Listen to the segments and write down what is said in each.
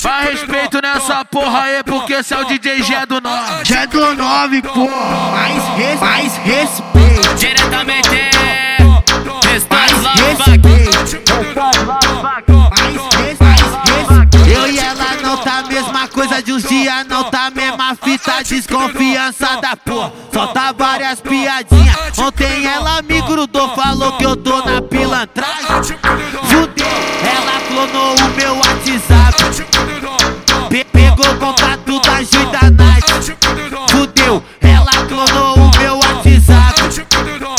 Vai respeito nessa porra aí, porque esse é o DJ G do 9. G do 9, porra. Mais, res, mais respeito. Diretamente Mais respeito. Mais, mais respeito. Eu e ela não tá a mesma coisa de uns dias, não tá a mesma fita, desconfiança da porra. Solta várias piadinhas. Ontem ela me grudou, falou que eu tô na pilantragem. Fudeu, ela clonou o meu WhatsApp. Pe- pegou o contato da Ju e da Night. Fudeu, ela clonou o meu WhatsApp.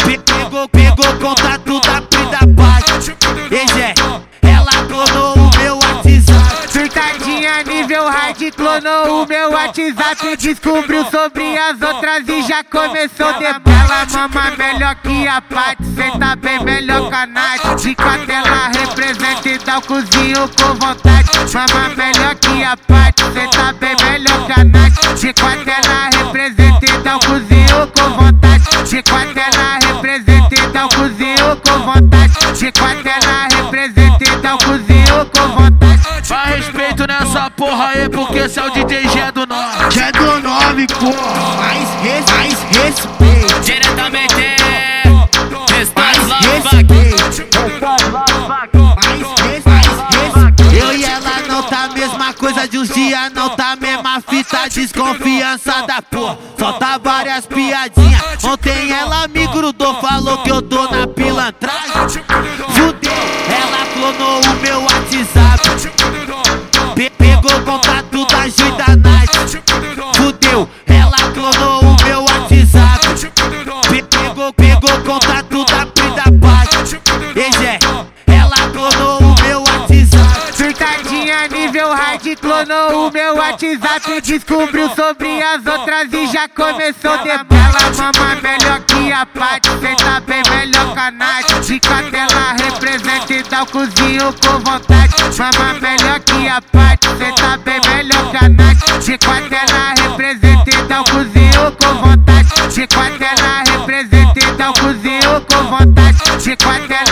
Pe- pegou, pegou o contato da Pri da Paz. Ei, Zé, ela clonou o meu WhatsApp. Surtadinha nível hard clonou o meu WhatsApp. Descobriu sobre as outras e já começou debate Ela mama melhor que a Paty, cê tá bem melhor que a Nath. De quatro ela representa e dá o cozinho com vontade. Mama melhor que a Paty, cê tá bem melhor que a Nath. De quatro ela representa e dá o cozinho com vontade. De quatro ela representa e dá o cozinho com vontade. De quatro ela representa e dá o cozinho com vontade. Vai respeito nessa porra aí, porque esse é o DJ G do 9. G do 9, porra. Mais, res, mais respeito. Não tá a mesma coisa de uns dias, não tá a mesma fita, desconfiança da porra. Solta várias piadinhas. Ontem ela me grudou, falou que eu tô na pilantragem. Nível hard clonou o meu WhatsApp Descobriu sobre as outras e já começou debate Ela mama melhor que a Paty, cê tá bem melhor que a Nath De quatro ela representa e dá o cozinho com vontade Mama melhor que a Paty, cê tá bem melhor que a Nath De quatro ela representa e dá o cozinho com vontade De quatro ela representa e dá o cozinho com vontade De quatro ela